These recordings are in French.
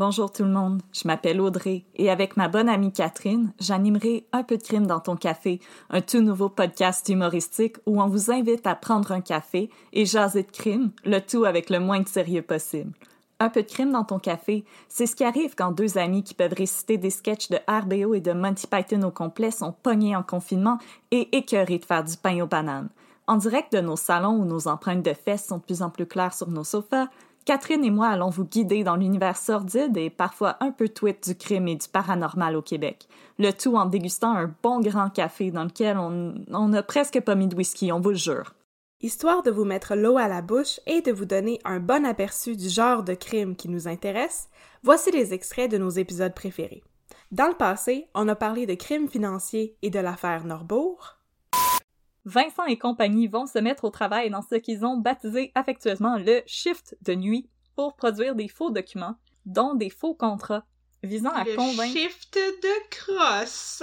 Bonjour tout le monde, je m'appelle Audrey et avec ma bonne amie Catherine, j'animerai Un peu de crime dans ton café, un tout nouveau podcast humoristique où on vous invite à prendre un café et jaser de crime, le tout avec le moins de sérieux possible. Un peu de crime dans ton café, c'est ce qui arrive quand deux amis qui peuvent réciter des sketchs de RBO et de Monty Python au complet sont pognés en confinement et écœurés de faire du pain aux bananes. En direct de nos salons où nos empreintes de fesses sont de plus en plus claires sur nos sofas, Catherine et moi allons vous guider dans l'univers sordide et parfois un peu tweet du crime et du paranormal au Québec. Le tout en dégustant un bon grand café dans lequel on n'a presque pas mis de whisky, on vous le jure. Histoire de vous mettre l'eau à la bouche et de vous donner un bon aperçu du genre de crime qui nous intéresse, voici les extraits de nos épisodes préférés. Dans le passé, on a parlé de crimes financiers et de l'affaire Norbourg. Vincent et compagnie vont se mettre au travail dans ce qu'ils ont baptisé affectueusement le shift de nuit pour produire des faux documents, dont des faux contrats, visant à le convaincre... shift de crosse!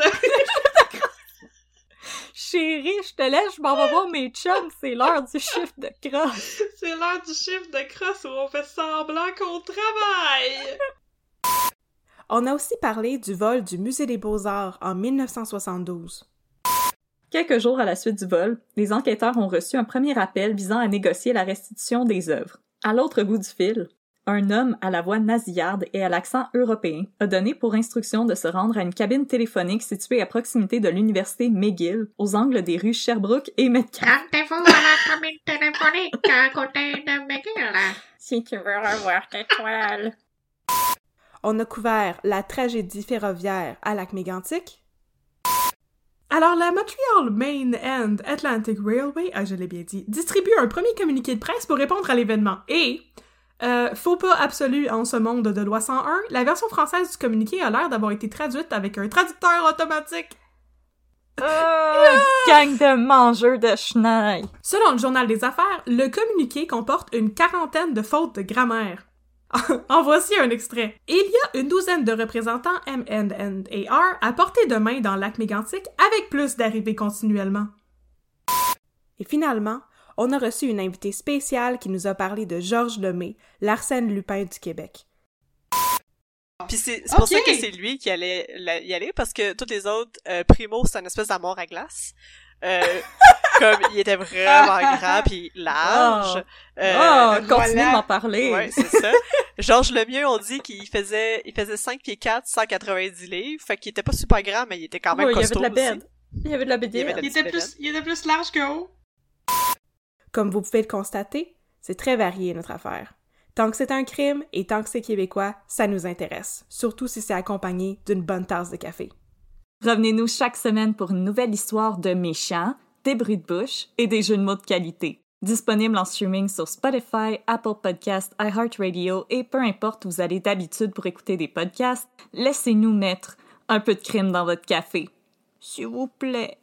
Chérie, je te laisse, je m'en vais voir mes chums, c'est l'heure du shift de crosse. C'est l'heure du shift de crosse où on fait semblant qu'on travaille! On a aussi parlé du vol du Musée des Beaux-Arts en 1972. Quelques jours à la suite du vol, les enquêteurs ont reçu un premier appel visant à négocier la restitution des œuvres. À l'autre bout du fil, un homme à la voix nasillarde et à l'accent européen a donné pour instruction de se rendre à une cabine téléphonique située à proximité de l'université McGill, aux angles des rues Sherbrooke et Metcalfe. Rendez-vous à la cabine téléphonique à côté de McGill. Si tu veux revoir tes toiles. On a couvert la tragédie ferroviaire à lac mégantic. Alors, la Montreal Main and Atlantic Railway, ah, je l'ai bien dit, distribue un premier communiqué de presse pour répondre à l'événement. Et, euh, faux pas absolu en ce monde de loi 101, la version française du communiqué a l'air d'avoir été traduite avec un traducteur automatique. Oh, gang de mangeurs de chenilles. Selon le journal des affaires, le communiqué comporte une quarantaine de fautes de grammaire. en voici un extrait. Il y a une douzaine de représentants M&R à portée de main dans lac mégantic avec plus d'arrivées continuellement. Et finalement, on a reçu une invitée spéciale qui nous a parlé de Georges Lemay, l'Arsène Lupin du Québec. Puis c'est pour ça que c'est lui qui allait la- y aller, parce que tous les autres, euh, Primo, c'est une espèce d'amour à glace. Euh, comme il était vraiment grand puis large. Euh, oh, continue voilà. de m'en parler. Ouais, c'est ça. Georges Lemieux, on dit qu'il faisait, il faisait 5 pieds 4, 190 livres. Fait qu'il était pas super grand, mais il était quand même Ouais, il y avait costaud de la bête. Il y avait de la Il de Il était plus, il était plus large que haut. Comme vous pouvez le constater, c'est très varié notre affaire. Tant que c'est un crime et tant que c'est québécois, ça nous intéresse, surtout si c'est accompagné d'une bonne tasse de café. Revenez-nous chaque semaine pour une nouvelle histoire de méchants, des bruits de bouche et des jeux de mots de qualité. Disponible en streaming sur Spotify, Apple Podcasts, iHeartRadio et peu importe où vous allez d'habitude pour écouter des podcasts, laissez-nous mettre un peu de crime dans votre café. S'il vous plaît.